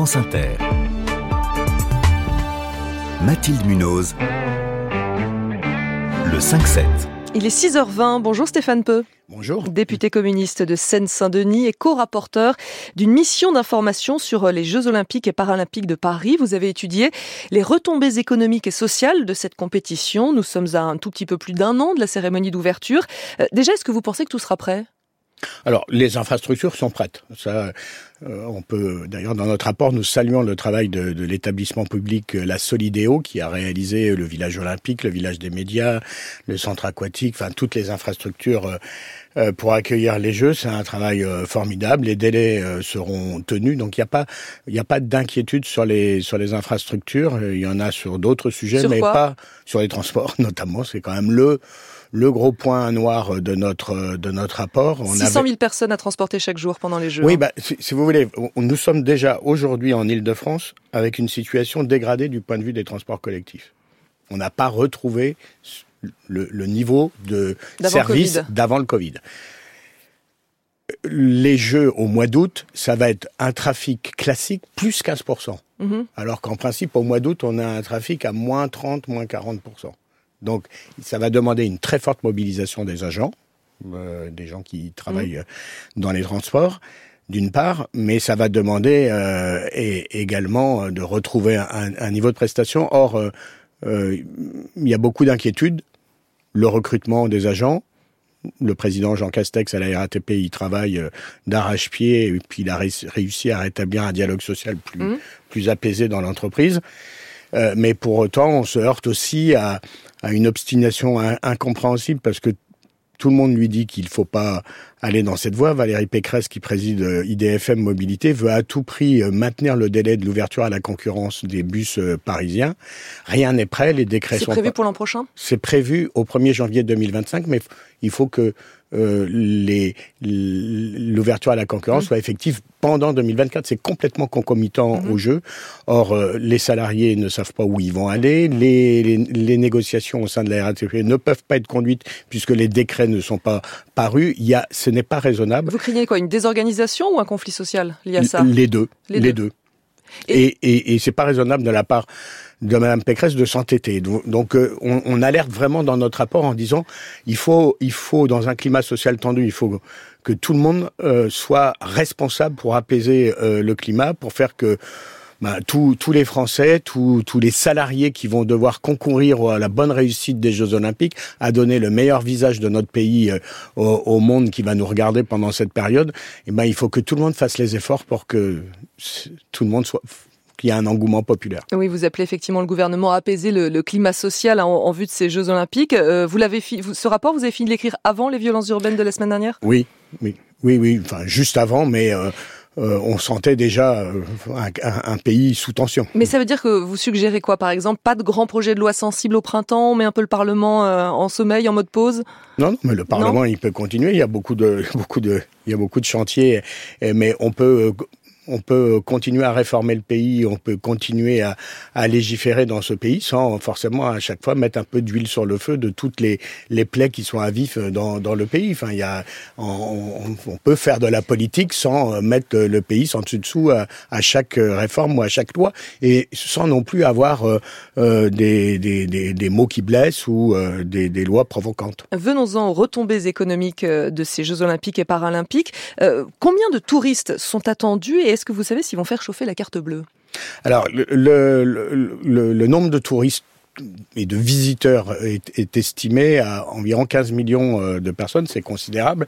France Inter. Mathilde Munoz. Le 5-7. Il est 6h20. Bonjour Stéphane Peu. Bonjour. Député communiste de Seine-Saint-Denis et co-rapporteur d'une mission d'information sur les Jeux Olympiques et Paralympiques de Paris. Vous avez étudié les retombées économiques et sociales de cette compétition. Nous sommes à un tout petit peu plus d'un an de la cérémonie d'ouverture. Euh, déjà, est-ce que vous pensez que tout sera prêt? Alors, les infrastructures sont prêtes. Ça, on peut, d'ailleurs, dans notre rapport, nous saluons le travail de, de l'établissement public euh, La Solidéo, qui a réalisé le village olympique, le village des médias, le centre aquatique, enfin toutes les infrastructures euh, pour accueillir les Jeux. C'est un travail formidable. Les délais seront tenus, donc il n'y a pas, il n'y a pas d'inquiétude sur les sur les infrastructures. Il y en a sur d'autres sujets, mais pas sur les transports, notamment. C'est quand même le le gros point noir de notre de notre rapport. On 600 000 personnes à transporter chaque jour pendant les Jeux. Oui, bah, si, si vous voulez, nous sommes déjà aujourd'hui en Île-de-France avec une situation dégradée du point de vue des transports collectifs. On n'a pas retrouvé le, le niveau de service d'avant le Covid. Les Jeux au mois d'août, ça va être un trafic classique plus 15%. Mmh. Alors qu'en principe, au mois d'août, on a un trafic à moins 30, moins 40%. Donc, ça va demander une très forte mobilisation des agents, euh, des gens qui travaillent mmh. dans les transports, d'une part, mais ça va demander euh, et également de retrouver un, un, niveau de prestation. Or, euh, euh il y a beaucoup d'inquiétudes. Le recrutement des agents, le président Jean Castex à la RATP, il travaille euh, d'arrache-pied et puis il a réussi à rétablir un dialogue social plus, mmh. plus apaisé dans l'entreprise. Euh, mais pour autant, on se heurte aussi à, à une obstination incompréhensible parce que tout le monde lui dit qu'il ne faut pas aller dans cette voie. Valérie Pécresse, qui préside euh, IDFM Mobilité, veut à tout prix euh, maintenir le délai de l'ouverture à la concurrence des bus parisiens. Rien n'est prêt, les décrets sont... C'est prévu pour l'an prochain? C'est prévu au 1er janvier 2025, mais il faut que euh, l'ouverture à la concurrence mmh. soit effective pendant 2024. C'est complètement concomitant mmh. au jeu. Or, euh, les salariés ne savent pas où ils vont aller. Les, les, les, négociations au sein de la RATP ne peuvent pas être conduites puisque les décrets ne sont pas parus. Il y a, ce n'est pas raisonnable. Vous craignez quoi Une désorganisation ou un conflit social lié à ça? Les deux. Les, les deux. deux. Et, et, et c'est pas raisonnable de la part de Madame Pécresse de s'entêter. Donc, euh, on, on, alerte vraiment dans notre rapport en disant il faut, il faut dans un climat social tendu, il faut que tout le monde euh, soit responsable pour apaiser euh, le climat, pour faire que bah, tous, les Français, tous, les salariés qui vont devoir concourir à la bonne réussite des Jeux Olympiques, à donner le meilleur visage de notre pays au, au, monde qui va nous regarder pendant cette période, et eh ben il faut que tout le monde fasse les efforts pour que tout le monde soit qu'il y a un engouement populaire. Oui, vous appelez effectivement le gouvernement à apaiser le, le climat social en, en, vue de ces Jeux Olympiques. Euh, vous l'avez ce rapport, vous avez fini de l'écrire avant les violences urbaines de la semaine dernière? Oui, oui, oui, oui, enfin juste avant, mais. Euh... Euh, on sentait déjà euh, un, un, pays sous tension. Mais ça veut dire que vous suggérez quoi, par exemple Pas de grand projet de loi sensible au printemps, on met un peu le Parlement euh, en sommeil, en mode pause? Non, non mais le Parlement, non? il peut continuer. Il y a beaucoup de, beaucoup de, il y a beaucoup de chantiers, mais on peut on peut continuer à réformer le pays, on peut continuer à, légiférer dans ce pays sans forcément à chaque fois mettre un peu d'huile sur le feu de toutes les, les plaies qui sont à vif dans, le pays. Enfin, il y a, on, peut faire de la politique sans mettre le pays sans dessus dessous à, à, chaque réforme ou à chaque loi et sans non plus avoir euh, euh des, des, mots qui blessent ou euh, des, lois provocantes. Venons-en aux retombées économiques de ces Jeux olympiques et paralympiques. Combien de touristes sont attendus et est-ce que vous savez s'ils vont faire chauffer la carte bleue? Alors, le, nombre de touristes et de visiteurs est, est, estimé à environ 15 millions euh, de personnes, c'est considérable.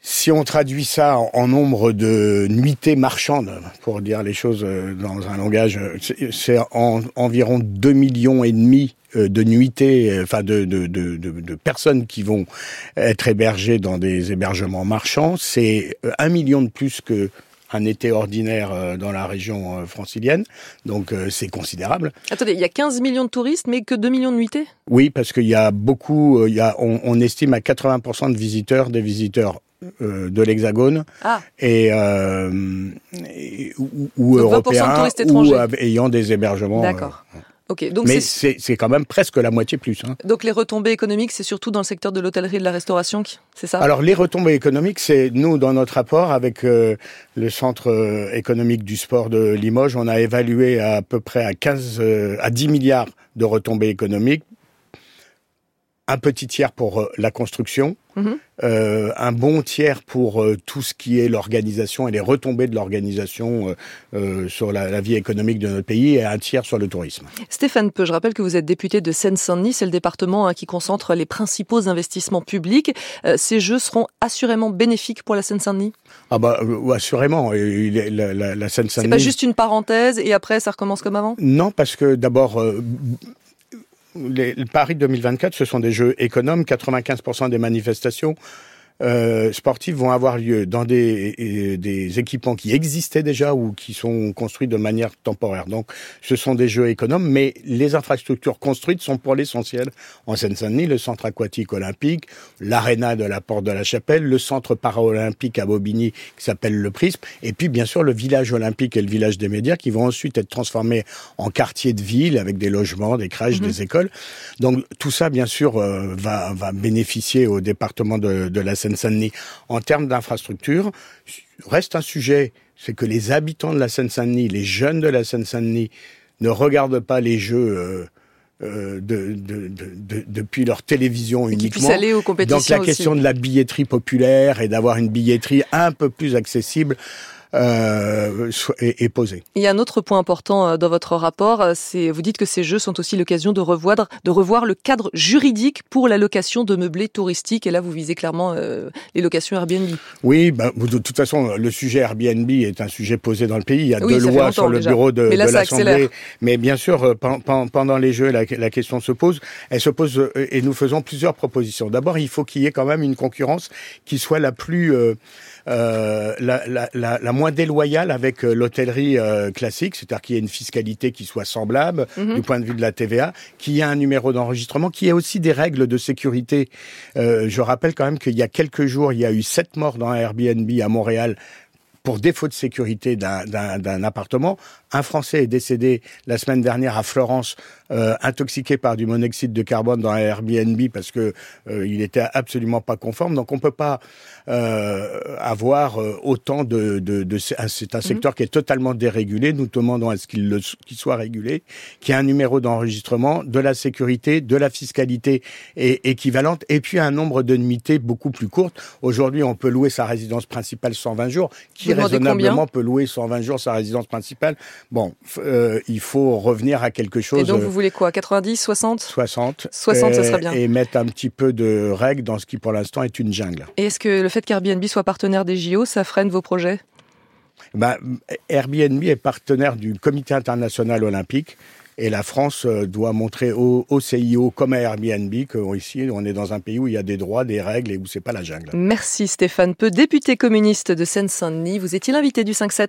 Si on traduit ça en, nombre de nuitées marchandes, pour dire les choses euh, dans un langage, c'est en, environ 2 millions et demi euh, de nuitées, enfin de, de, personnes qui vont être hébergées dans des hébergements marchands. C'est un million de plus que un été ordinaire euh, dans la région euh, francilienne. Donc euh, c'est considérable. Attendez, il y a 15 millions de touristes, mais que 2 millions de nuitées? Oui, parce qu'il y a beaucoup, il y a, on, on estime à 80% de visiteurs, des visiteurs euh, de l'Hexagone ah. et, euh, et, ou, ou européens ou ayant des hébergements. D'accord. Ok, donc mais c'est quand même presque la moitié plus. Hein. Donc les retombées économiques, c'est surtout dans le secteur de l'hôtellerie et de la restauration, c'est ça? Alors les retombées économiques, c'est nous dans notre rapport avec euh, le centre euh, économique du sport de Limoges, on a évalué à, peu près à 15 euh, à 10 milliards de retombées économiques un petit tiers pour euh, la construction, mhm. euh, un bon tiers pour euh, tout ce qui est l'organisation et les retombées de l'organisation sur la, vie économique de notre pays et un tiers sur le tourisme. Stéphane Peu, je rappelle que vous êtes député de Seine-Saint-Denis, c'est le département hein, qui concentre les principaux investissements publics. ces jeux seront assurément bénéfiques pour la Seine-Saint-Denis? Ah bah assurément. la, la, la Seine-Saint-Denis. C'est pas juste une parenthèse et après ça recommence comme avant? Non, parce que d'abord les, Paris 2024, ce sont des jeux économes. 95% des manifestations euh, sportives vont avoir lieu dans des, des, équipements qui existaient déjà ou qui sont construits de manière temporaire. Donc, ce sont des jeux économes, mais les infrastructures construites sont pour l'essentiel en Seine-Saint-Denis, le centre aquatique olympique, l'aréna de la Porte de la Chapelle, le centre paralympique à Bobigny qui s'appelle le Prisme, et puis bien sûr le village olympique et le village des médias qui vont ensuite être transformés en quartier de ville avec des logements, des crèches, mhm. des écoles. Donc tout ça, bien sûr, euh, va, va bénéficier au département de, de la Seine-Saint-Denis. En termes d'infrastructure, reste un sujet, c'est que les habitants de la Seine-Saint-Denis, les jeunes de la Seine-Saint-Denis, ne regardent pas les jeux euh, euh, de, de, de, depuis leur télévision uniquement. Aller aux compétitions Donc la question de la billetterie populaire et d'avoir une billetterie un peu plus accessible euh, est, posé. Il y a un autre point important euh, dans votre rapport, euh, c'est vous dites que ces jeux sont aussi l'occasion de revoir, de revoir le cadre juridique pour la location de meublés touristiques. Et là, vous visez clairement les locations Airbnb. Oui, bah, de toute façon, le sujet Airbnb est un sujet posé dans le pays. Il y a deux lois sur le bureau de, de l'Assemblée. Mais bien sûr, pendant les Jeux, la, la, question se pose. Elle se pose et nous faisons plusieurs propositions. D'abord, il faut qu'il y ait quand même une concurrence qui soit la plus euh, la, la, la, la, moins déloyale avec euh, l'hôtellerie euh, classique, c'est-à-dire qu'il y ait une fiscalité qui soit semblable mhm. du point de vue de la TVA, qu'il y ait un numéro d'enregistrement, qu'il y ait aussi des règles de sécurité. je rappelle quand même qu'il y a quelques jours, il y a eu sept morts dans un Airbnb à Montréal pour défaut de sécurité d'un appartement. Un Français est décédé la semaine dernière à Florence, euh, intoxiqué par du monoxyde de carbone dans un Airbnb parce que euh, il était absolument pas conforme. Donc on peut pas euh, avoir euh, autant de. de, de c'est un mhm. secteur qui est totalement dérégulé. Nous demandons à ce qu'il qu soit régulé, qu'il y ait un numéro d'enregistrement, de la sécurité, de la fiscalité et, équivalente, et puis un nombre de nuitées beaucoup plus courtes. Aujourd'hui, on peut louer sa résidence principale 120 jours. Qui raisonnablement peut louer 120 jours sa résidence principale. Bon, euh, il faut revenir à quelque chose. Et donc vous voulez quoi 90, 60 60. 60, ce serait bien. Et mettre un petit peu de règles dans ce qui pour l'instant est une jungle. Et est-ce que le fait qu'Airbnb soit partenaire des JO, ça freine vos projets? Ben, Airbnb est partenaire du Comité international olympique et la France euh, doit montrer au, CIO comme à Airbnb qu'ici, on est dans un pays où il y a des droits, des règles et où c'est pas la jungle. Merci Stéphane Peu, député communiste de Seine-Saint-Denis. Vous étiez l'invité du 5-7.